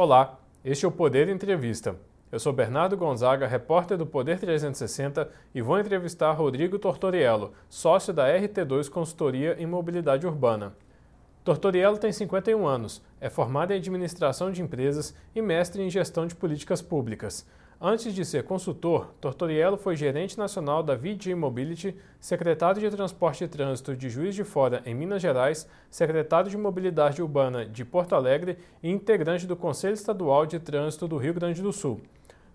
Olá, este é o Poder Entrevista. Eu sou Bernardo Gonzaga, repórter do Poder 360 e vou entrevistar Rodrigo Tortoriello, sócio da RT2 Consultoria em Mobilidade Urbana. Tortoriello tem 51 anos, é formado em administração de empresas e mestre em gestão de políticas públicas. Antes de ser consultor, Tortoriello foi gerente nacional da VG Mobility, secretário de Transporte e Trânsito de Juiz de Fora, em Minas Gerais, secretário de Mobilidade Urbana de Porto Alegre e integrante do Conselho Estadual de Trânsito do Rio Grande do Sul.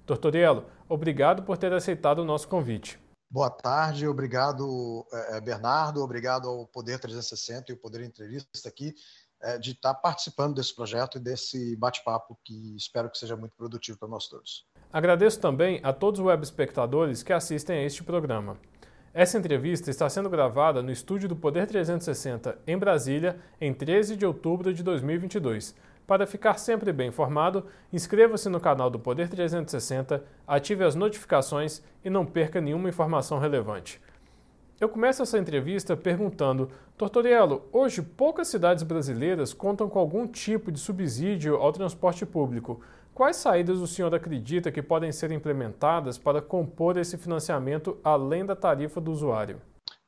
Tortoriello, obrigado por ter aceitado o nosso convite. Boa tarde, obrigado, eh, Bernardo, obrigado ao Poder 360 e o Poder Entrevista aqui eh, de estar participando desse projeto e desse bate-papo que espero que seja muito produtivo para nós todos. Agradeço também a todos os web espectadores que assistem a este programa. Essa entrevista está sendo gravada no estúdio do Poder 360 em Brasília, em 13 de outubro de 2022. Para ficar sempre bem informado, inscreva-se no canal do Poder 360, ative as notificações e não perca nenhuma informação relevante. Eu começo essa entrevista perguntando: Tortoriello, hoje poucas cidades brasileiras contam com algum tipo de subsídio ao transporte público. Quais saídas o senhor acredita que podem ser implementadas para compor esse financiamento além da tarifa do usuário?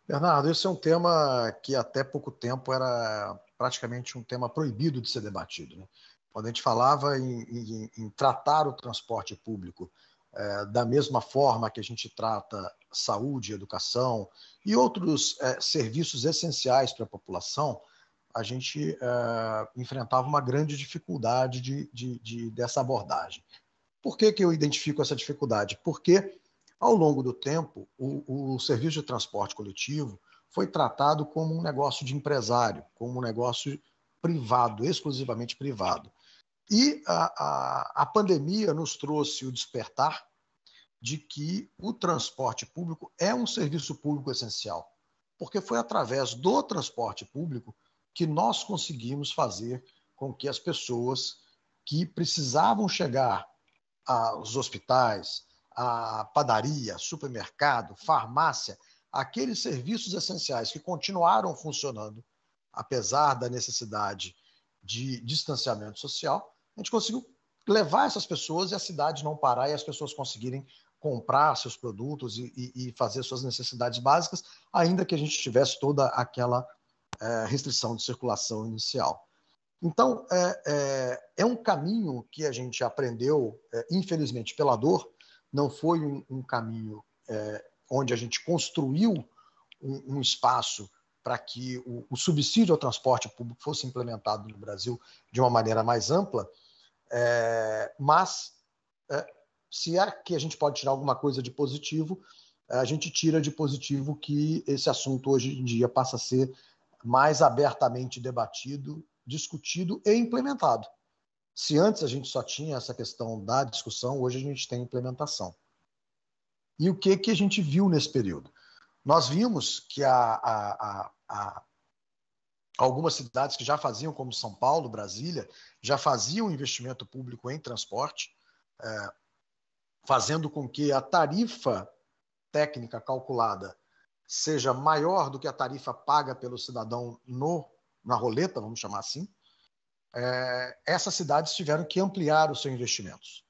Bernardo, esse é um tema que até pouco tempo era praticamente um tema proibido de ser debatido. Né? Quando a gente falava em, em, em tratar o transporte público é, da mesma forma que a gente trata saúde, educação e outros é, serviços essenciais para a população, a gente é, enfrentava uma grande dificuldade de, de, de, dessa abordagem. Por que, que eu identifico essa dificuldade? Porque, ao longo do tempo, o, o serviço de transporte coletivo foi tratado como um negócio de empresário, como um negócio privado, exclusivamente privado. E a, a, a pandemia nos trouxe o despertar de que o transporte público é um serviço público essencial, porque foi através do transporte público que nós conseguimos fazer com que as pessoas que precisavam chegar aos hospitais, à padaria, supermercado, farmácia, aqueles serviços essenciais que continuaram funcionando, apesar da necessidade de distanciamento social, a gente conseguiu levar essas pessoas e a cidade não parar e as pessoas conseguirem comprar seus produtos e, e, e fazer suas necessidades básicas, ainda que a gente tivesse toda aquela é, restrição de circulação inicial. Então, é, é, é, um caminho que a gente aprendeu, é, infelizmente, pela dor, não foi um, um caminho é, onde a gente construiu um, um espaço para que o, o, subsídio ao transporte público fosse implementado no Brasil de uma maneira mais ampla, é, mas se é que a gente pode tirar alguma coisa de positivo, a gente tira de positivo que esse assunto hoje em dia passa a ser mais abertamente debatido, discutido e implementado. Se antes a gente só tinha essa questão da discussão, hoje a gente tem implementação. E o que, que a gente viu nesse período? Nós vimos que a, a, a, algumas cidades que já faziam, como São Paulo, Brasília, já faziam investimento público em transporte, é, fazendo com que a tarifa técnica calculada seja maior do que a tarifa paga pelo cidadão no, na roleta, vamos chamar assim, é, essas cidades tiveram que ampliar os seus investimentos.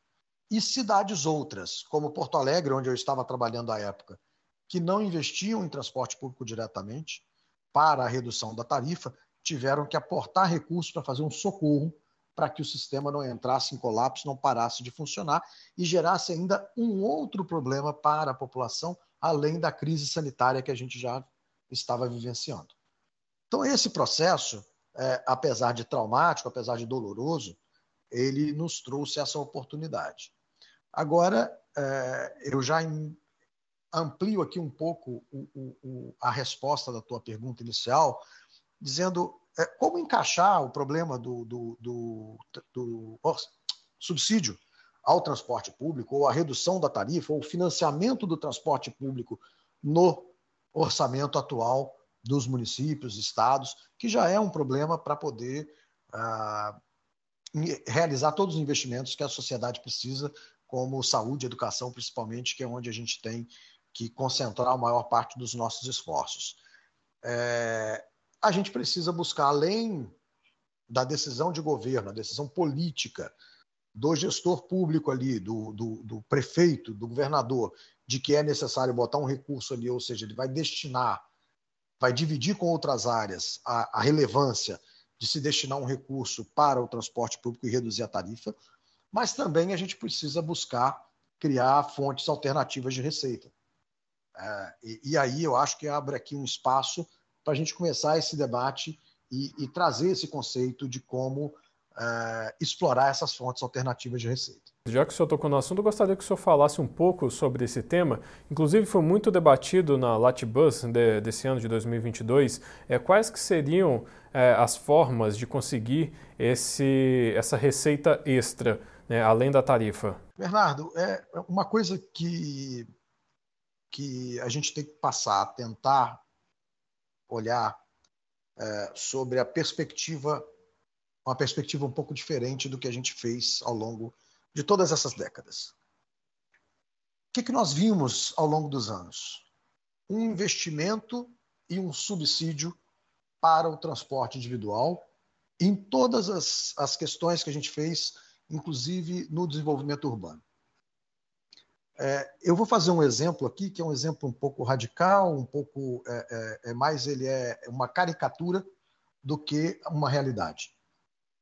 E cidades outras, como Porto Alegre, onde eu estava trabalhando à época, que não investiam em transporte público diretamente para a redução da tarifa, tiveram que aportar recursos para fazer um socorro para que o sistema não entrasse em colapso, não parasse de funcionar e gerasse ainda um outro problema para a população, além da crise sanitária que a gente já estava vivenciando. Então, esse processo, é, apesar de traumático, apesar de doloroso, ele nos trouxe essa oportunidade. Agora, é, eu já amplio aqui um pouco o, o, a resposta da tua pergunta inicial, dizendo é, como encaixar o problema do, do, do, do subsídio ao transporte público, ou a redução da tarifa, ou o financiamento do transporte público no orçamento atual dos municípios, estados, que já é um problema para poder ah, realizar todos os investimentos que a sociedade precisa, como saúde educação, principalmente, que é onde a gente tem que concentrar a maior parte dos nossos esforços. É, a gente precisa buscar, além da decisão de governo, a decisão política do gestor público ali, do, do, do, prefeito, do governador, de que é necessário botar um recurso ali, ou seja, ele vai destinar, vai dividir com outras áreas a, a relevância de se destinar um recurso para o transporte público e reduzir a tarifa, mas também a gente precisa buscar criar fontes alternativas de receita. É, e, e, aí eu acho que abre aqui um espaço para a gente começar esse debate e, e, trazer esse conceito de como é, explorar essas fontes alternativas de receita. Já que o senhor tocou no assunto, eu gostaria que o senhor falasse um pouco sobre esse tema. Inclusive, foi muito debatido na Latibus de, desse ano de 2022. É, quais que seriam é, as formas de conseguir esse, essa receita extra, né, além da tarifa? Bernardo, é uma coisa que, que a gente tem que passar a tentar olhar é, sobre a perspectiva, uma perspectiva um pouco diferente do que a gente fez ao longo de todas essas décadas. O que, que nós vimos ao longo dos anos? Um investimento e um subsídio para o transporte individual em todas as, as questões que a gente fez, inclusive no desenvolvimento urbano. É, eu vou fazer um exemplo aqui, que é um exemplo um pouco radical, um pouco é, é, é mais ele é uma caricatura do que uma realidade.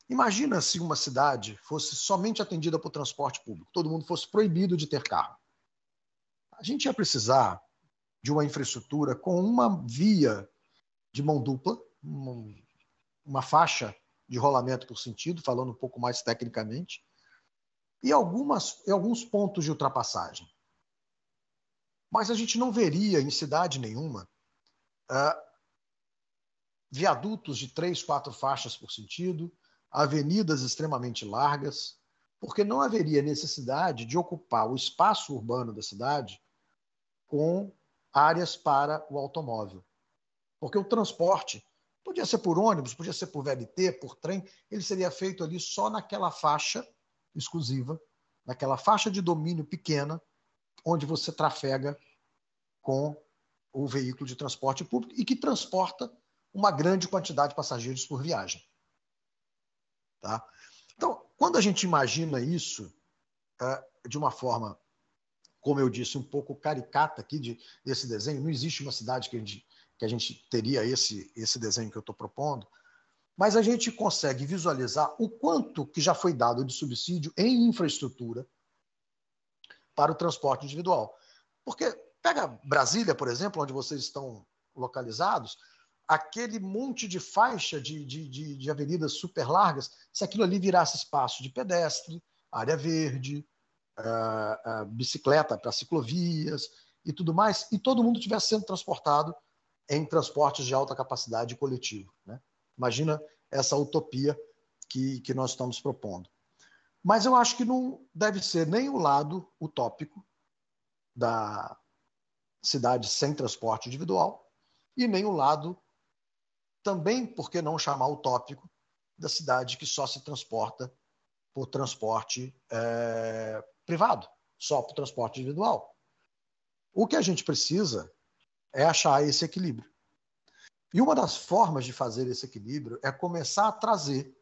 Imagina se uma cidade fosse somente atendida por transporte público, todo mundo fosse proibido de ter carro. A gente ia precisar de uma infraestrutura com uma via de mão dupla, uma faixa de rolamento por sentido, falando um pouco mais tecnicamente, e, algumas, e alguns pontos de ultrapassagem. Mas a gente não veria em cidade nenhuma uh, viadutos de três, quatro faixas por sentido, avenidas extremamente largas, porque não haveria necessidade de ocupar o espaço urbano da cidade com áreas para o automóvel. Porque o transporte podia ser por ônibus, podia ser por VLT, por trem, ele seria feito ali só naquela faixa exclusiva, naquela faixa de domínio pequena, onde você trafega com o veículo de transporte público e que transporta uma grande quantidade de passageiros por viagem. Tá? Então, quando a gente imagina isso é, de uma forma, como eu disse, um pouco caricata aqui de, desse desenho, não existe uma cidade que a gente, que a gente teria esse, esse desenho que eu estou propondo, mas a gente consegue visualizar o quanto que já foi dado de subsídio em infraestrutura para o transporte individual. Porque pega Brasília, por exemplo, onde vocês estão localizados, aquele monte de faixa de, de, de, de avenidas super largas, se aquilo ali virasse espaço de pedestre, área verde, uh, uh, bicicleta para ciclovias e tudo mais, e todo mundo estivesse sendo transportado em transportes de alta capacidade coletivo. Né? Imagina essa utopia que, que nós estamos propondo. Mas eu acho que não deve ser nem o lado utópico da cidade sem transporte individual e nem o lado, também, por que não chamar utópico, da cidade que só se transporta por transporte é, privado, só por transporte individual. O que a gente precisa é achar esse equilíbrio. E uma das formas de fazer esse equilíbrio é começar a trazer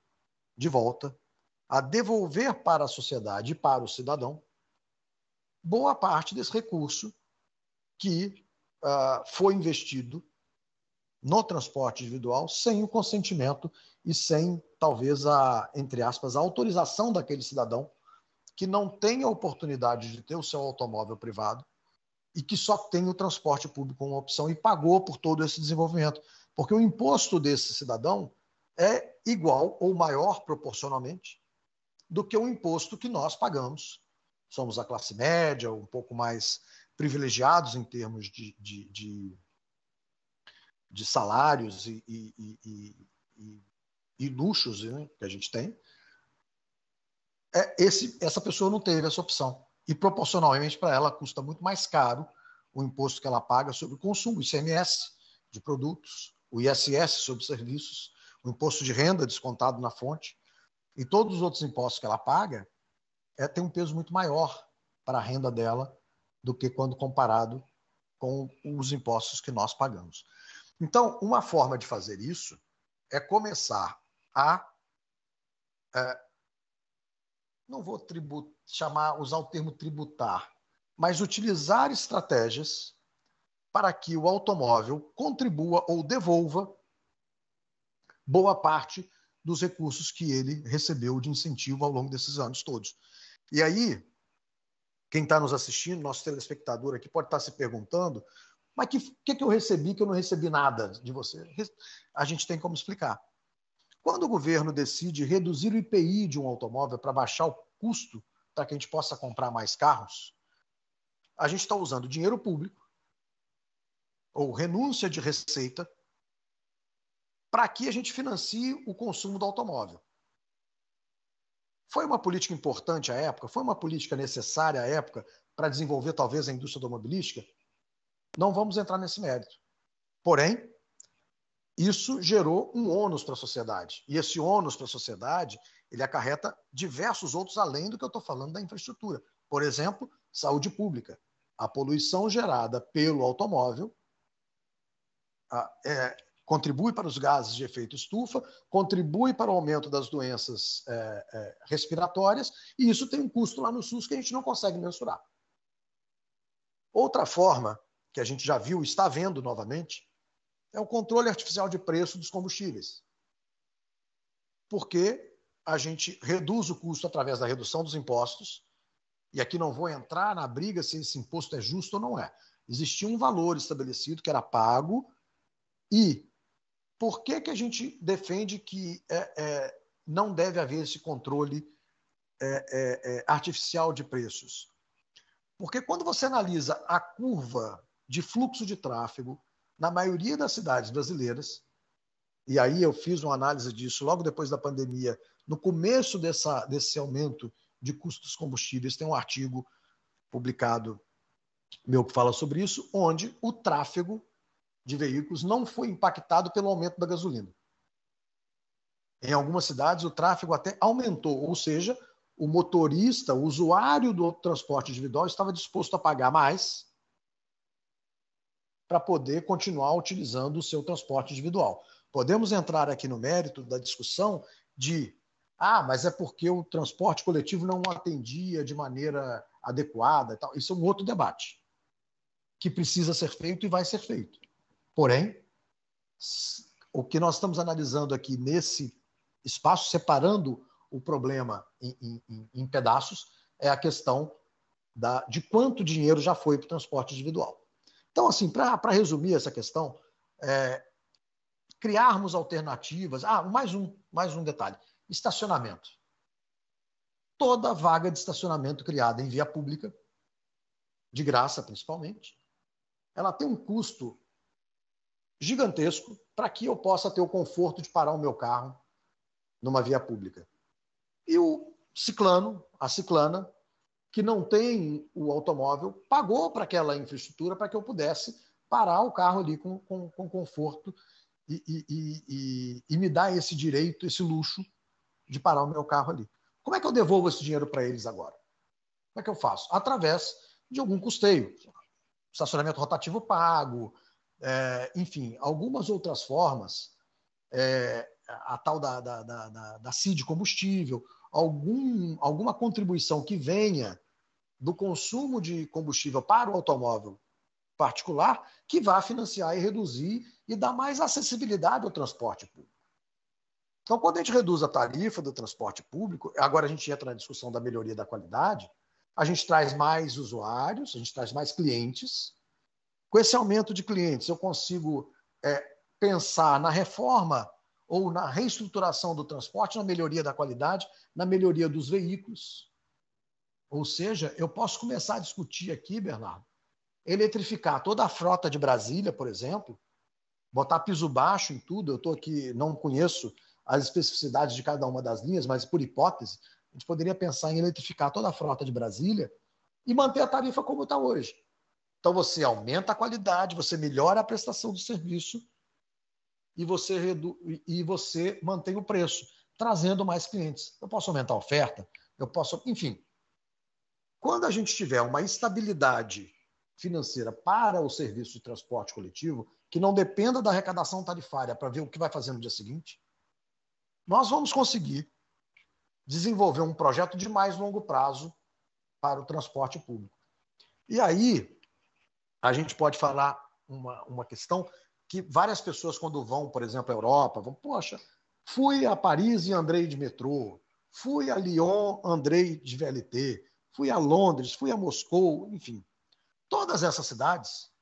de volta, a devolver para a sociedade e para o cidadão boa parte desse recurso que uh, foi investido no transporte individual sem o consentimento e sem, talvez, a, entre aspas, a autorização daquele cidadão que não tem a oportunidade de ter o seu automóvel privado e que só tem o transporte público como opção e pagou por todo esse desenvolvimento. Porque o imposto desse cidadão é igual ou maior proporcionalmente do que o imposto que nós pagamos. Somos a classe média, um pouco mais privilegiados em termos de, de, de, de salários e, e, e, e luxos né, que a gente tem. É, esse, essa pessoa não teve essa opção. E proporcionalmente para ela custa muito mais caro o imposto que ela paga sobre o consumo, ICMS de produtos, o ISS sobre serviços, o imposto de renda descontado na fonte e todos os outros impostos que ela paga, é, tem um peso muito maior para a renda dela do que quando comparado com os impostos que nós pagamos. Então, uma forma de fazer isso é começar a é, não vou chamar, usar o termo tributar, mas utilizar estratégias para que o automóvel contribua ou devolva boa parte dos recursos que ele recebeu de incentivo ao longo desses anos todos. E aí, quem está nos assistindo, nosso telespectador aqui, pode estar tá se perguntando: mas que que, que eu recebi que eu não recebi nada de você? A gente tem como explicar. Quando o governo decide reduzir o IPI de um automóvel para baixar o custo para que a gente possa comprar mais carros, a gente está usando dinheiro público ou renúncia de receita para que a gente financie o consumo do automóvel. Foi uma política importante à época? Foi uma política necessária à época para desenvolver talvez a indústria automobilística? Não vamos entrar nesse mérito. Porém, isso gerou um ônus para a sociedade. E esse ônus para a sociedade, ele acarreta diversos outros além do que eu estou falando da infraestrutura. Por exemplo, saúde pública. A poluição gerada pelo automóvel é, contribui para os gases de efeito estufa, contribui para o aumento das doenças é, é, respiratórias, e isso tem um custo lá no SUS que a gente não consegue mensurar. Outra forma que a gente já viu, está vendo novamente, é o controle artificial de preço dos combustíveis. Porque a gente reduz o custo através da redução dos impostos, e aqui não vou entrar na briga se esse imposto é justo ou não é. Existia um valor estabelecido que era pago, e por que, que a gente defende que é, é, não deve haver esse controle é, é, é, artificial de preços? Porque quando você analisa a curva de fluxo de tráfego na maioria das cidades brasileiras, e aí eu fiz uma análise disso logo depois da pandemia, no começo dessa, desse aumento de custos combustíveis, tem um artigo publicado meu que fala sobre isso, onde o tráfego de veículos não foi impactado pelo aumento da gasolina. Em algumas cidades, o tráfego até aumentou, ou seja, o motorista, o usuário do transporte individual estava disposto a pagar mais para poder continuar utilizando o seu transporte individual. Podemos entrar aqui no mérito da discussão de ah, mas é porque o transporte coletivo não atendia de maneira adequada. Tal. Isso é um outro debate que precisa ser feito e vai ser feito. Porém, o que nós estamos analisando aqui nesse espaço, separando o problema em, em, em pedaços, é a questão da, de quanto dinheiro já foi para o transporte individual. Então, assim, para resumir essa questão, é, criarmos alternativas. Ah, mais um, mais um detalhe: estacionamento. Toda vaga de estacionamento criada em via pública, de graça principalmente, ela tem um custo gigantesco para que eu possa ter o conforto de parar o meu carro numa via pública. E o ciclano, a ciclana, que não tem o automóvel, pagou para aquela infraestrutura para que eu pudesse parar o carro ali com, com, com conforto e, e, e, e, me dar esse direito, esse luxo de parar o meu carro ali. Como é que eu devolvo esse dinheiro para eles agora? Como é que eu faço? Através de algum custeio. Estacionamento rotativo pago, é, enfim, algumas outras formas, é, a tal da, da, da, da CID combustível, algum, alguma contribuição que venha do consumo de combustível para o automóvel particular, que vá financiar e reduzir e dar mais acessibilidade ao transporte público. Então, quando a gente reduz a tarifa do transporte público, agora a gente entra na discussão da melhoria da qualidade, a gente traz mais usuários, a gente traz mais clientes, com esse aumento de clientes, eu consigo é, pensar na reforma ou na reestruturação do transporte, na melhoria da qualidade, na melhoria dos veículos. Ou seja, eu posso começar a discutir aqui, Bernardo, eletrificar toda a frota de Brasília, por exemplo, botar piso baixo em tudo. Eu estou aqui, não conheço as especificidades de cada uma das linhas, mas por hipótese, a gente poderia pensar em eletrificar toda a frota de Brasília e manter a tarifa como está hoje. Então você aumenta a qualidade, você melhora a prestação do serviço e você, redu... e você mantém o preço, trazendo mais clientes. Eu posso aumentar a oferta, eu posso. Enfim. Quando a gente tiver uma estabilidade financeira para o serviço de transporte coletivo, que não dependa da arrecadação tarifária para ver o que vai fazer no dia seguinte, nós vamos conseguir desenvolver um projeto de mais longo prazo para o transporte público. E aí, a gente pode falar uma, uma questão que várias pessoas, quando vão, por exemplo, à Europa, vão, poxa, fui a Paris e andei de metrô, fui a Lyon, andei de VLT, fui a Londres, fui a Moscou, enfim. Todas essas cidades,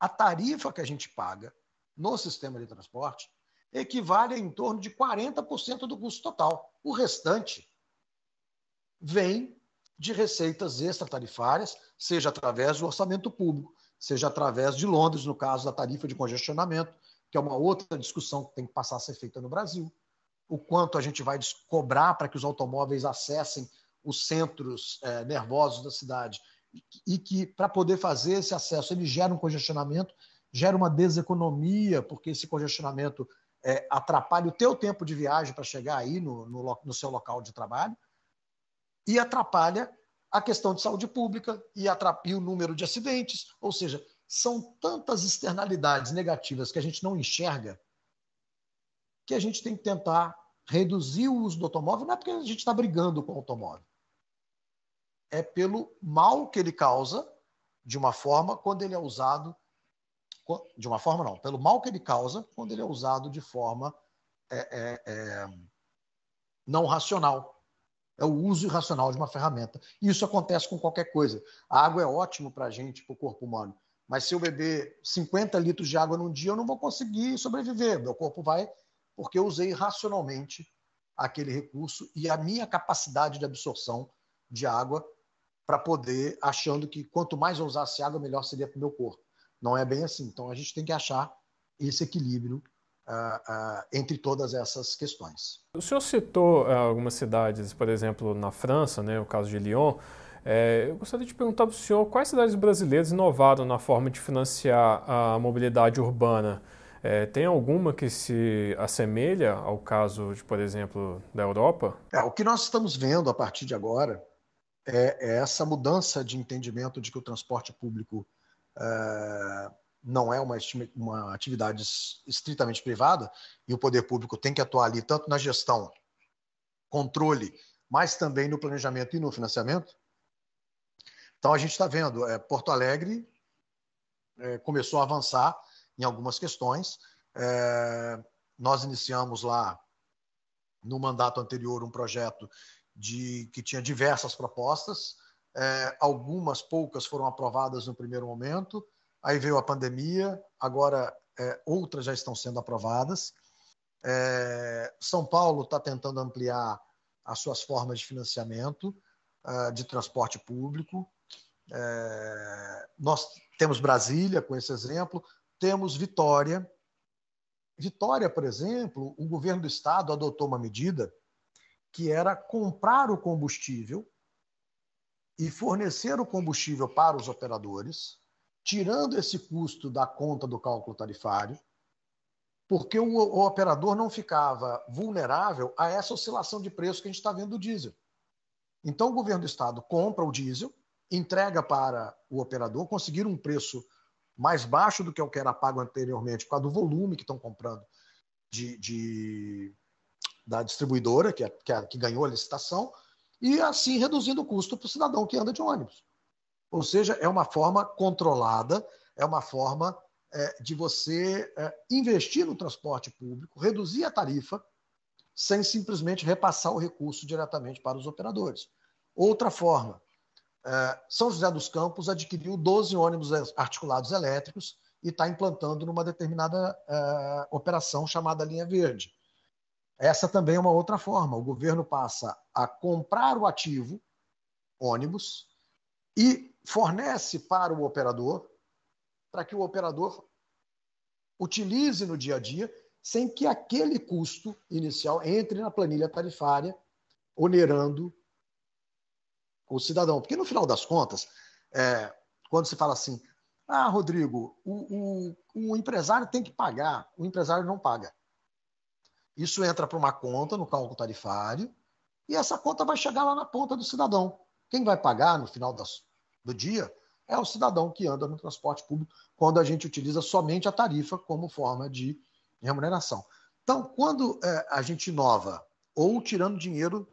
a tarifa que a gente paga no sistema de transporte equivale a em torno de 40% do custo total. O restante vem de receitas extratarifárias, seja através do orçamento público, seja através de Londres, no caso da tarifa de congestionamento, que é uma outra discussão que tem que passar a ser feita no Brasil. O quanto a gente vai cobrar para que os automóveis acessem os centros é, nervosos da cidade e que, para poder fazer esse acesso, ele gera um congestionamento, gera uma deseconomia, porque esse congestionamento é, atrapalha o teu tempo de viagem para chegar aí no, no, no, seu local de trabalho e atrapalha a questão de saúde pública e, e o número de acidentes. Ou seja, são tantas externalidades negativas que a gente não enxerga que a gente tem que tentar reduzir o uso do automóvel, não é porque a gente está brigando com o automóvel. É pelo mal que ele causa, de uma forma, quando ele é usado. De uma forma, não, pelo mal que ele causa quando ele é usado de forma é, é, é, não racional é o uso irracional de uma ferramenta. E isso acontece com qualquer coisa. A água é ótimo para a gente, para o corpo humano. Mas se eu beber 50 litros de água num dia, eu não vou conseguir sobreviver. Meu corpo vai, porque eu usei racionalmente aquele recurso e a minha capacidade de absorção de água para poder, achando que quanto mais eu usasse água, melhor seria para o meu corpo. Não é bem assim. Então a gente tem que achar esse equilíbrio entre todas essas questões. O senhor citou uh, algumas cidades, por exemplo, na França, né, o caso de Lyon. É, eu gostaria de perguntar para o senhor quais cidades brasileiras inovaram na forma de financiar a mobilidade urbana. É, tem alguma que se assemelha ao caso, de, por exemplo, da Europa? É, o que nós estamos vendo a partir de agora é, é essa mudança de entendimento de que o transporte público é, não é uma, uma atividade estritamente privada e o poder público tem que atuar ali tanto na gestão, controle, mas também no planejamento e no financiamento. Então a gente está vendo, é, Porto Alegre é, começou a avançar em algumas questões. É, nós iniciamos lá no mandato anterior um projeto de que tinha diversas propostas. É, algumas poucas foram aprovadas no primeiro momento, Aí veio a pandemia, agora é, outras já estão sendo aprovadas. É, São Paulo está tentando ampliar as suas formas de financiamento uh, de transporte público. É, nós temos Brasília com esse exemplo, temos Vitória. Vitória, por exemplo, o governo do estado adotou uma medida que era comprar o combustível e fornecer o combustível para os operadores tirando esse custo da conta do cálculo tarifário, porque o, o operador não ficava vulnerável a essa oscilação de preço que a gente está vendo do diesel. Então, o governo do estado compra o diesel, entrega para o operador, conseguir um preço mais baixo do que o que era pago anteriormente, por causa do volume que estão comprando de, de da distribuidora, que, é, que, é, que ganhou a licitação, e assim reduzindo o custo para o cidadão que anda de ônibus. Ou seja, é uma forma controlada, é uma forma é, de você é, investir no transporte público, reduzir a tarifa, sem simplesmente repassar o recurso diretamente para os operadores. Outra forma, é, São José dos Campos adquiriu 12 ônibus articulados elétricos e está implantando numa determinada é, operação chamada Linha Verde. Essa também é uma outra forma. O governo passa a comprar o ativo, ônibus, e fornece para o operador, para que o operador utilize no dia a dia, sem que aquele custo inicial entre na planilha tarifária, onerando o cidadão. Porque, no final das contas, é, quando se fala assim, ah, Rodrigo, o, o, o empresário tem que pagar, o empresário não paga. Isso entra para uma conta no cálculo tarifário e essa conta vai chegar lá na ponta do cidadão. Quem vai pagar no final das, do dia é o cidadão que anda no transporte público quando a gente utiliza somente a tarifa como forma de remuneração. Então, quando é, a gente inova ou tirando dinheiro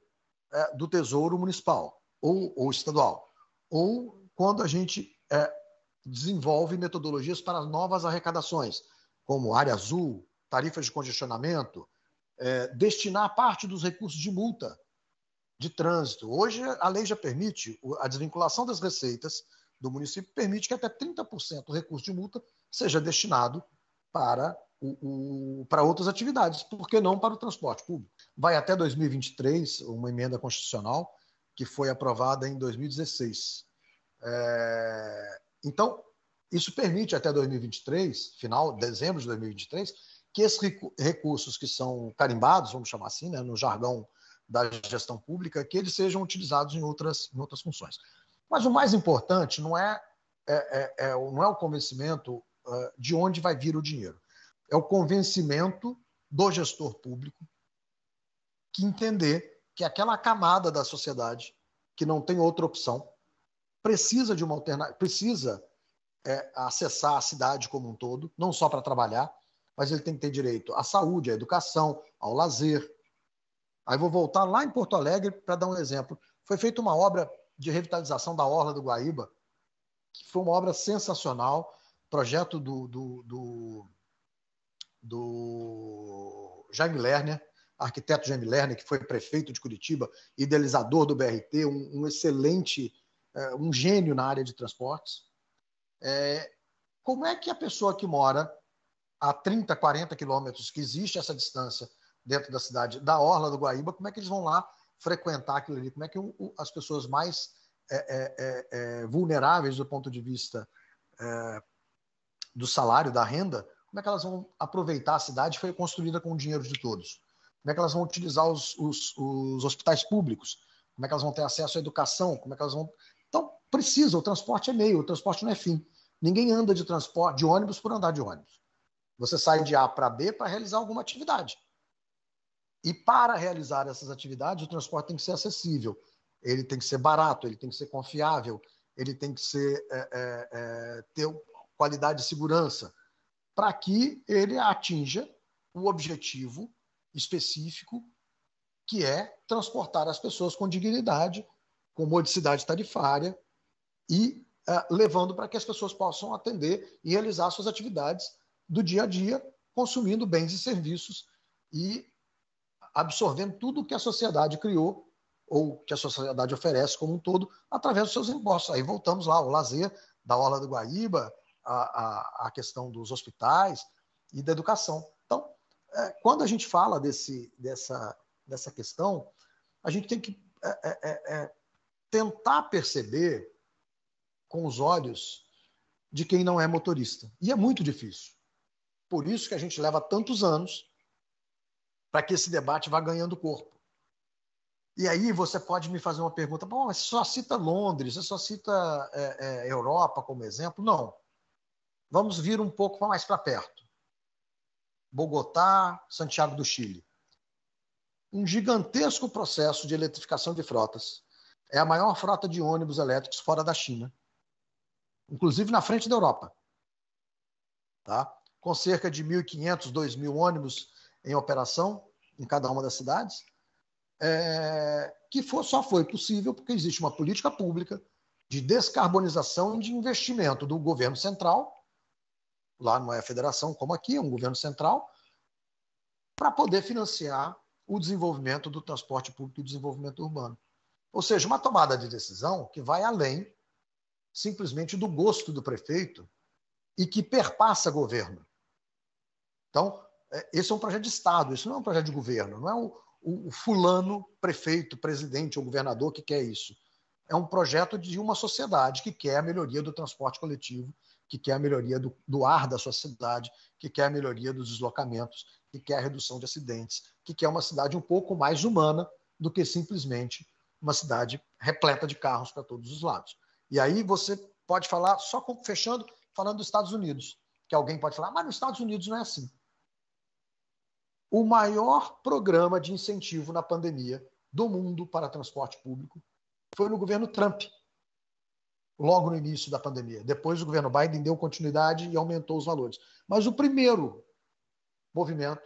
é, do Tesouro Municipal ou, ou, estadual, ou quando a gente é, desenvolve metodologias para novas arrecadações, como área azul, tarifas de congestionamento, é, destinar parte dos recursos de multa de trânsito. Hoje, a lei já permite a desvinculação das receitas do município, permite que até 30% do recurso de multa seja destinado para, o, o, para outras atividades, por que não para o transporte público? Vai até 2023, uma emenda constitucional que foi aprovada em 2016. É, então, isso permite até 2023, final, dezembro de 2023, que esses recursos que são carimbados, vamos chamar assim, né, no jargão da gestão pública, que eles sejam utilizados em outras, em outras funções. Mas o mais importante não é, é, é, é não é o convencimento uh, de onde vai vir o dinheiro, é o convencimento do gestor público que entender que aquela camada da sociedade que não tem outra opção precisa de uma alternativa, precisa é, acessar a cidade como um todo, não só para trabalhar, mas ele tem que ter direito à saúde, à educação, ao lazer. Aí vou voltar lá em Porto Alegre para dar um exemplo. Foi feita uma obra de revitalização da Orla do Guaíba, que foi uma obra sensacional, projeto do, do, do, do Jaime Lerner, arquiteto Jaime Lerner, que foi prefeito de Curitiba, idealizador do BRT, um, um excelente, é, um gênio na área de transportes. É, como é que a pessoa que mora a 30, 40 quilômetros, que existe essa distância dentro da cidade, da Orla do Guaíba, como é que eles vão lá frequentar aquilo ali? Como é que as pessoas mais é, é, é, é vulneráveis do ponto de vista é, do salário, da renda, como é que elas vão aproveitar a cidade que foi construída com o dinheiro de todos? Como é que elas vão utilizar os, os, os hospitais públicos? Como é que elas vão ter acesso à educação? Como é que elas vão. Então, precisa, o transporte é meio, o transporte não é fim. Ninguém anda de transporte de ônibus por andar de ônibus. Você sai de A para B para realizar alguma atividade. E para realizar essas atividades, o transporte tem que ser acessível, ele tem que ser barato, ele tem que ser confiável, ele tem que ser, é, é, é, ter qualidade de segurança, para que ele atinja o objetivo específico, que é transportar as pessoas com dignidade, com modicidade tarifária e é, levando para que as pessoas possam atender e realizar suas atividades do dia a dia, consumindo bens e serviços e absorvendo tudo que a sociedade criou ou que a sociedade oferece como um todo através dos seus impostos. Aí voltamos lá, o lazer da Orla do Guaíba, a, a, a questão dos hospitais e da educação. Então, é, quando a gente fala desse, dessa, dessa questão, a gente tem que é, é, é, é tentar perceber com os olhos de quem não é motorista. E é muito difícil. Por isso que a gente leva tantos anos para que esse debate vá ganhando corpo. E aí você pode me fazer uma pergunta, bom, mas você só cita Londres, você só cita é, é, Europa como exemplo? Não. Vamos vir um pouco mais para perto. Bogotá, Santiago do Chile. Um gigantesco processo de eletrificação de frotas. É a maior frota de ônibus elétricos fora da China, inclusive na frente da Europa. Tá? com cerca de 1.500, 2.000 ônibus em operação em cada uma das cidades, é, que for, só foi possível porque existe uma política pública de descarbonização e de investimento do governo central, lá não é a federação como aqui, é um governo central, para poder financiar o desenvolvimento do transporte público e desenvolvimento urbano. Ou seja, uma tomada de decisão que vai além simplesmente do gosto do prefeito e que perpassa governo. Então, esse é um projeto de Estado, isso não é um projeto de governo, não é o, o, fulano prefeito, presidente ou governador que quer isso. É um projeto de uma sociedade que quer a melhoria do transporte coletivo, que quer a melhoria do, do ar da sua cidade, que quer a melhoria dos deslocamentos, que quer a redução de acidentes, que quer uma cidade um pouco mais humana do que simplesmente uma cidade repleta de carros para todos os lados. E aí você pode falar, só fechando, falando dos Estados Unidos, que alguém pode falar, mas nos Estados Unidos não é assim o maior programa de incentivo na pandemia do mundo para transporte público foi no governo Trump, logo no início da pandemia. Depois o governo Biden deu continuidade e aumentou os valores. Mas o primeiro movimento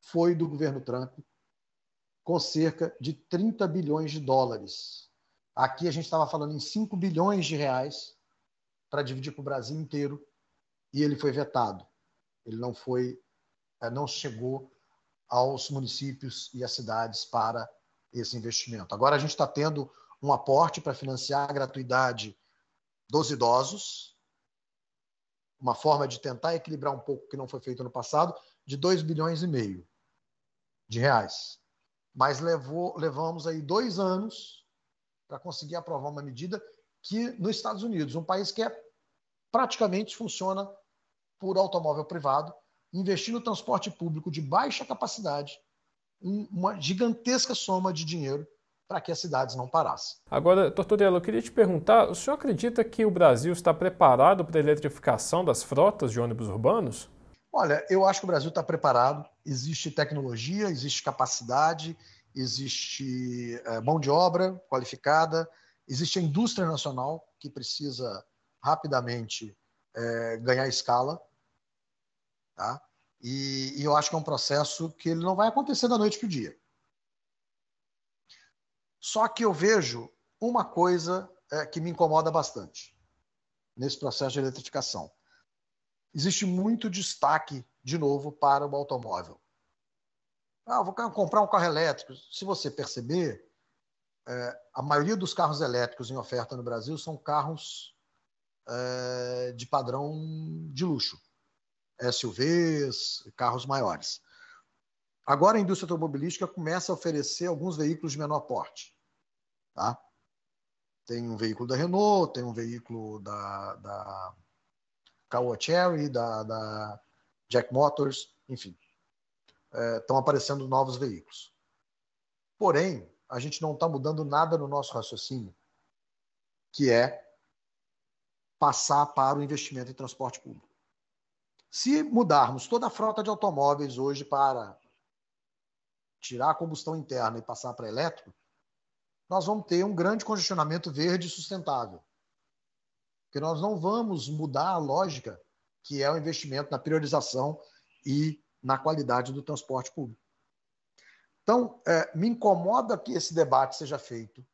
foi do governo Trump, com cerca de 30 bilhões de dólares. Aqui a gente estava falando em 5 bilhões de reais para dividir para o Brasil inteiro e ele foi vetado. Ele não foi, não chegou aos municípios e às cidades para esse investimento. Agora a gente está tendo um aporte para financiar a gratuidade dos idosos, uma forma de tentar equilibrar um pouco o que não foi feito no passado, de 2 bilhões e meio de reais. Mas levou, levamos aí dois anos para conseguir aprovar uma medida que nos Estados Unidos, um país que é, praticamente funciona por automóvel privado, investir no transporte público de baixa capacidade, uma gigantesca soma de dinheiro para que as cidades não parassem. Agora, Tortorella, eu queria te perguntar, o senhor acredita que o Brasil está preparado para a eletrificação das frotas de ônibus urbanos? Olha, eu acho que o Brasil está preparado. Existe tecnologia, existe capacidade, existe é, mão de obra qualificada, existe a indústria nacional que precisa rapidamente é, ganhar escala. Tá? E, e eu acho que é um processo que ele não vai acontecer da noite para o dia. Só que eu vejo uma coisa é, que me incomoda bastante nesse processo de eletrificação. Existe muito destaque, de novo, para o automóvel. Ah, vou comprar um carro elétrico. Se você perceber, é, a maioria dos carros elétricos em oferta no Brasil são carros é, de padrão de luxo. SUVs, carros maiores. Agora a indústria automobilística começa a oferecer alguns veículos de menor porte. Tá? Tem um veículo da Renault, tem um veículo da, da Caoa Cherry, da, da Jack Motors, enfim. É, estão aparecendo novos veículos. Porém, a gente não está mudando nada no nosso raciocínio, que é passar para o investimento em transporte público. Se mudarmos toda a frota de automóveis hoje para tirar a combustão interna e passar para elétrico, nós vamos ter um grande congestionamento verde sustentável. Porque nós não vamos mudar a lógica que é o investimento na priorização e na qualidade do transporte público. Então, é, me incomoda que esse debate seja feito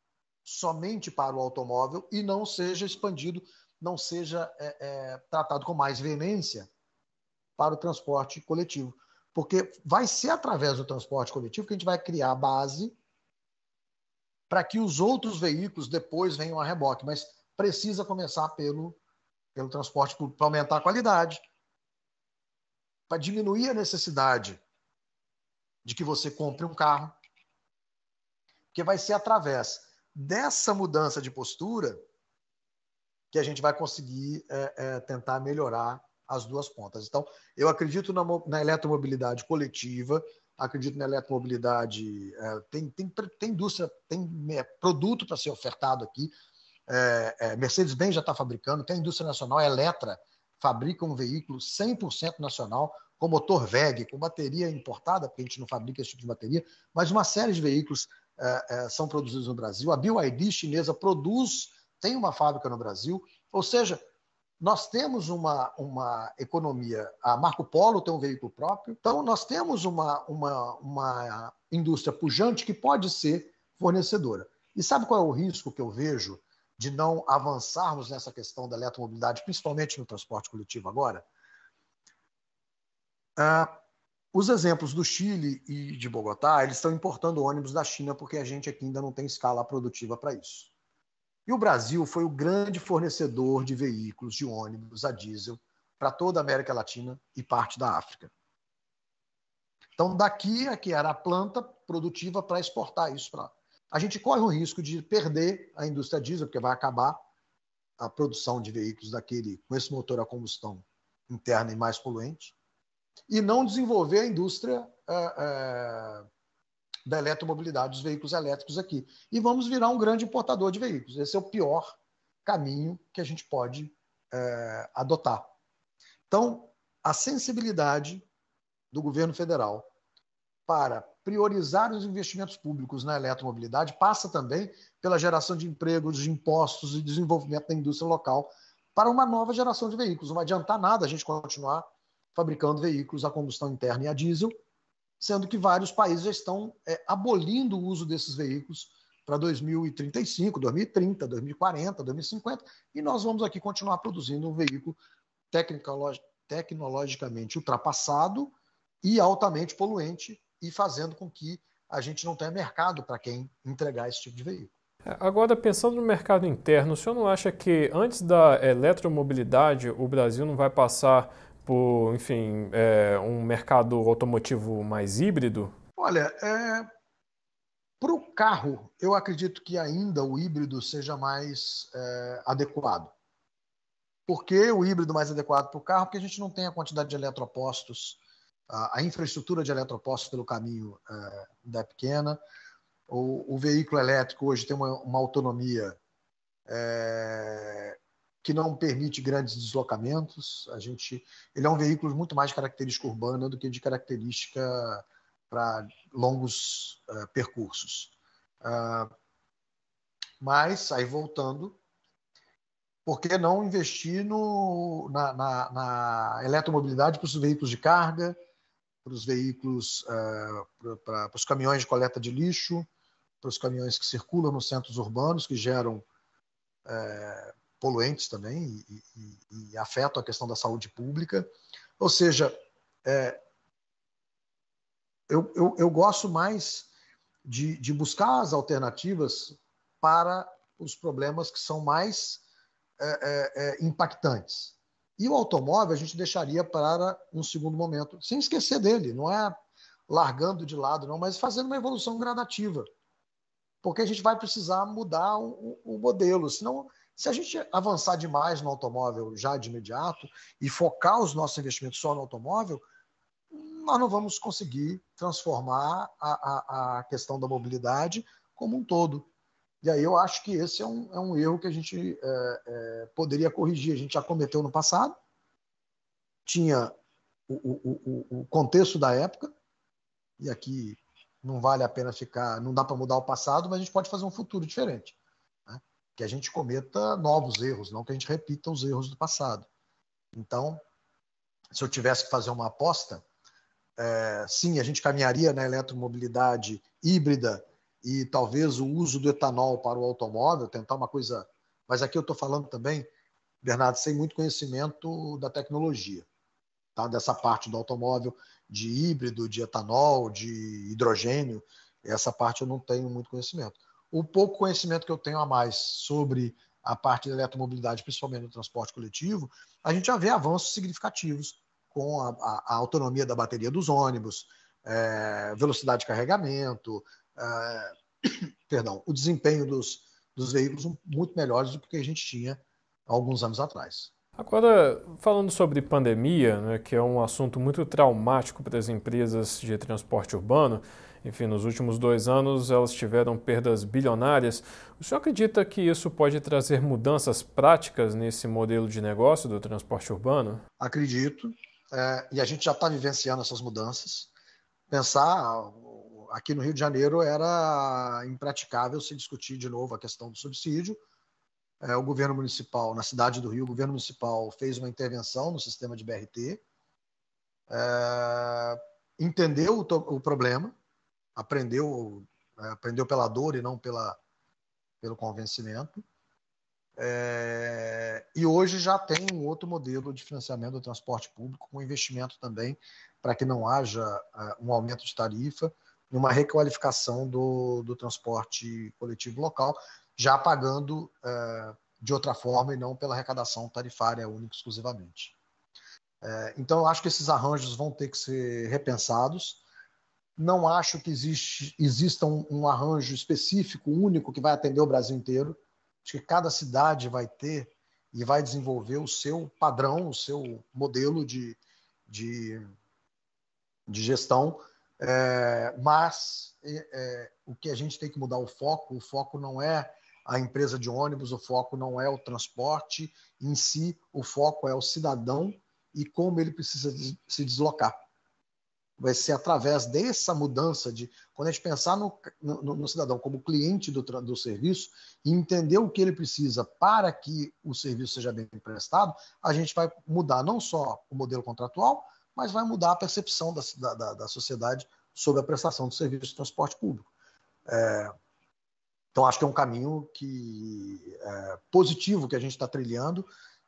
somente para o automóvel e não seja expandido, não seja é, é, tratado com mais veemência para o transporte coletivo. Porque vai ser através do transporte coletivo que a gente vai criar a base para que os outros veículos depois venham a reboque. Mas precisa começar pelo, pelo transporte público para aumentar a qualidade, para diminuir a necessidade de que você compre um carro. Porque vai ser através dessa mudança de postura que a gente vai conseguir é, é, tentar melhorar as duas pontas. Então, eu acredito na, na eletromobilidade coletiva, acredito na eletromobilidade. É, tem, tem, tem indústria, tem é, produto para ser ofertado aqui. É, é, Mercedes-Benz já está fabricando, tem indústria nacional, a Eletra fabrica um veículo 100% nacional, com motor VEG, com bateria importada, porque a gente não fabrica esse tipo de bateria, mas uma série de veículos é, é, são produzidos no Brasil. A BYD chinesa produz, tem uma fábrica no Brasil, ou seja, nós temos uma, uma economia, a Marco Polo tem um veículo próprio, então nós temos uma, uma, uma indústria pujante que pode ser fornecedora. E sabe qual é o risco que eu vejo de não avançarmos nessa questão da eletromobilidade, principalmente no transporte coletivo agora? Ah, os exemplos do Chile e de Bogotá, eles estão importando ônibus da China porque a gente aqui ainda não tem escala produtiva para isso. E o Brasil foi o grande fornecedor de veículos de ônibus a diesel para toda a América Latina e parte da África. Então, daqui é que era a planta produtiva para exportar isso para. A gente corre o risco de perder a indústria diesel, porque vai acabar a produção de veículos daquele com esse motor a combustão interna e mais poluente, e não desenvolver a indústria é, da eletromobilidade dos veículos elétricos aqui. E vamos virar um grande importador de veículos. Esse é o pior caminho que a gente pode é, adotar. Então, a sensibilidade do governo federal para priorizar os investimentos públicos na eletromobilidade passa também pela geração de empregos, de impostos e desenvolvimento da indústria local para uma nova geração de veículos. Não vai adiantar nada a gente continuar fabricando veículos a combustão interna e a diesel sendo que vários países já estão é, abolindo o uso desses veículos para 2035, 2030, 2040, 2050, e nós vamos aqui continuar produzindo um veículo tecnologicamente ultrapassado e altamente poluente e fazendo com que a gente não tenha mercado para quem entregar esse tipo de veículo. É, agora, pensando no mercado interno, o senhor não acha que antes da eletromobilidade o Brasil não vai passar por, enfim, é, um mercado automotivo mais híbrido? Olha, é, para o carro, eu acredito que ainda o híbrido seja mais é, adequado. Por que o híbrido mais adequado para o carro? Porque a gente não tem a quantidade de eletropostos, a, infraestrutura de eletropostos pelo caminho é, é pequena. O, o, veículo elétrico hoje tem uma, uma autonomia é, que não permite grandes deslocamentos. A gente, ele é um veículo muito mais de característica urbana do que de característica para longos uh, percursos. Uh, mas, aí voltando, por que não investir no, na, na, na eletromobilidade para os veículos de carga, para os veículos, uh, para, para os caminhões de coleta de lixo, para os caminhões que circulam nos centros urbanos, que geram é, poluentes também e, e, e, afetam a questão da saúde pública. Ou seja, é, eu, eu, eu, gosto mais de, de buscar as alternativas para os problemas que são mais é, é, é, impactantes. E o automóvel a gente deixaria para um segundo momento, sem esquecer dele, não é largando de lado, não, mas fazendo uma evolução gradativa porque a gente vai precisar mudar o, o modelo. Senão, se a gente avançar demais no automóvel já de imediato e focar os nossos investimentos só no automóvel, nós não vamos conseguir transformar a, a, a questão da mobilidade como um todo. E aí eu acho que esse é um, é um erro que a gente é, é, poderia corrigir. A gente já cometeu no passado, tinha o, o, o, o contexto da época, e aqui não vale a pena ficar, não dá para mudar o passado, mas a gente pode fazer um futuro diferente. Que a gente cometa novos erros, não que a gente repita os erros do passado. Então, se eu tivesse que fazer uma aposta, é, sim, a gente caminharia na eletromobilidade híbrida e talvez o uso do etanol para o automóvel, tentar uma coisa. Mas aqui eu estou falando também, Bernardo, sem muito conhecimento da tecnologia, tá? dessa parte do automóvel de híbrido, de etanol, de hidrogênio, essa parte eu não tenho muito conhecimento. O pouco conhecimento que eu tenho a mais sobre a parte da eletromobilidade, principalmente no transporte coletivo, a gente já vê avanços significativos com a, a, a autonomia da bateria dos ônibus, é, velocidade de carregamento, é, perdão, o desempenho dos, dos veículos muito melhores do que a gente tinha alguns anos atrás. Agora, falando sobre pandemia, né, que é um assunto muito traumático para as empresas de transporte urbano, enfim, nos últimos dois anos elas tiveram perdas bilionárias. O senhor acredita que isso pode trazer mudanças práticas nesse modelo de negócio do transporte urbano? Acredito, é, e a gente já está vivenciando essas mudanças. Pensar, aqui no Rio de Janeiro era impraticável se discutir de novo a questão do subsídio, é, o governo municipal, na cidade do Rio, o governo municipal fez uma intervenção no sistema de BRT, é, entendeu o, o, problema, aprendeu, é, aprendeu pela dor e não pela, pelo convencimento, é, e hoje já tem um outro modelo de financiamento do transporte público, com investimento também para que não haja é, um aumento de tarifa e uma requalificação do, do transporte coletivo local, já pagando é, de outra forma e não pela arrecadação tarifária única exclusivamente. Então, eu acho que esses arranjos vão ter que ser repensados. Não acho que existe, exista um, um arranjo específico, único, que vai atender o Brasil inteiro. Acho que cada cidade vai ter e vai desenvolver o seu padrão, o seu modelo de, de, de gestão. É, mas é, o que a gente tem que mudar o foco, o foco não é a empresa de ônibus, o foco não é o transporte em si, o foco é o cidadão e como ele precisa se deslocar. Vai ser através dessa mudança de. Quando a gente pensar no, no, no cidadão como cliente do, do serviço e entender o que ele precisa para que o serviço seja bem prestado, a gente vai mudar não só o modelo contratual, mas vai mudar a percepção da, da, da sociedade sobre a prestação do serviço de transporte público. É, então, acho que é um caminho que é, positivo que a gente está trilhando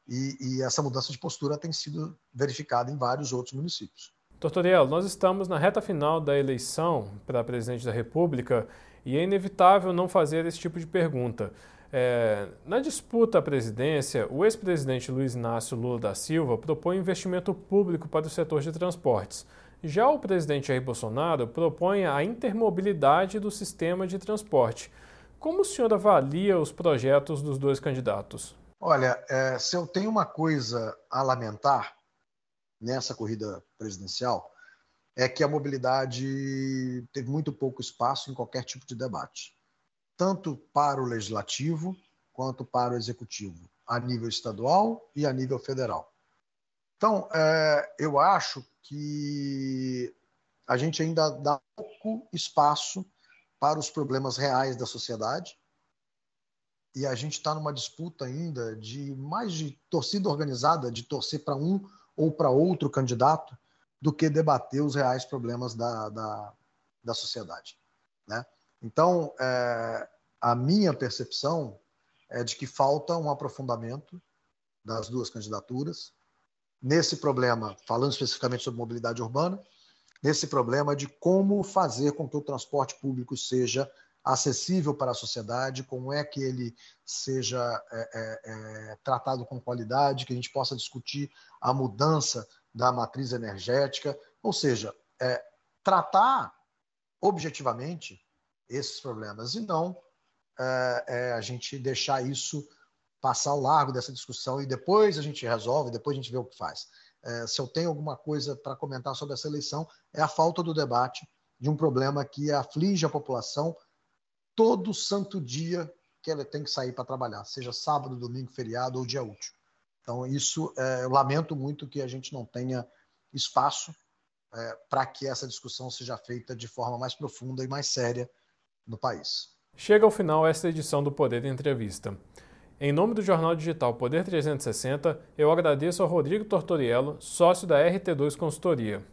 e, e, essa mudança de postura tem sido verificada em vários outros municípios. Tortoriel, nós estamos na reta final da eleição para presidente da República e é inevitável não fazer esse tipo de pergunta. É, na disputa à presidência, o ex-presidente Luiz Inácio Lula da Silva propõe investimento público para o setor de transportes. Já o presidente Jair Bolsonaro propõe a intermobilidade do sistema de transporte. Como o senhor avalia os projetos dos dois candidatos? Olha, é, se eu tenho uma coisa a lamentar nessa corrida presidencial, é que a mobilidade teve muito pouco espaço em qualquer tipo de debate tanto para o legislativo quanto para o executivo, a nível estadual e a nível federal. Então, é, eu acho que a gente ainda dá pouco espaço para os problemas reais da sociedade e a gente está numa disputa ainda de mais de torcida organizada, de torcer para um ou para outro candidato, do que debater os reais problemas da, da, da sociedade. Né? Então, é, a minha percepção é de que falta um aprofundamento das duas candidaturas nesse problema, falando especificamente sobre mobilidade urbana, nesse problema de como fazer com que o transporte público seja acessível para a sociedade, como é que ele seja é, é, é, tratado com qualidade, que a gente possa discutir a mudança da matriz energética, ou seja, é, tratar objetivamente esses problemas e não é, é, a gente deixar isso passar ao largo dessa discussão e depois a gente resolve, depois a gente vê o que faz. É, se eu tenho alguma coisa para comentar sobre essa eleição, é a falta do debate de um problema que aflige a população todo santo dia que ela tem que sair para trabalhar, seja sábado, domingo, feriado ou dia útil. Então, isso, é, eu lamento muito que a gente não tenha espaço é, para que essa discussão seja feita de forma mais profunda e mais séria no país. Chega ao final esta edição do Poder Entrevista. Em nome do jornal digital Poder 360, eu agradeço ao Rodrigo Tortoriello, sócio da RT2 Consultoria.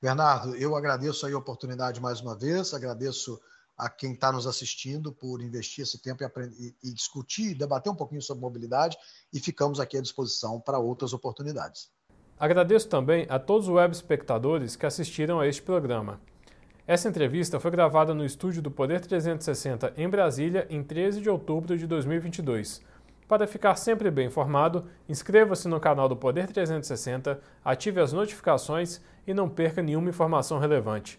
Bernardo, eu agradeço a oportunidade mais uma vez, agradeço a quem está nos assistindo por investir esse tempo e, aprender, e discutir, debater um pouquinho sobre mobilidade e ficamos aqui à disposição para outras oportunidades. Agradeço também a todos os web espectadores que assistiram a este programa. Essa entrevista foi gravada no estúdio do Poder 360 em Brasília em 13 de outubro de 2022. Para ficar sempre bem informado, inscreva-se no canal do Poder 360, ative as notificações e não perca nenhuma informação relevante.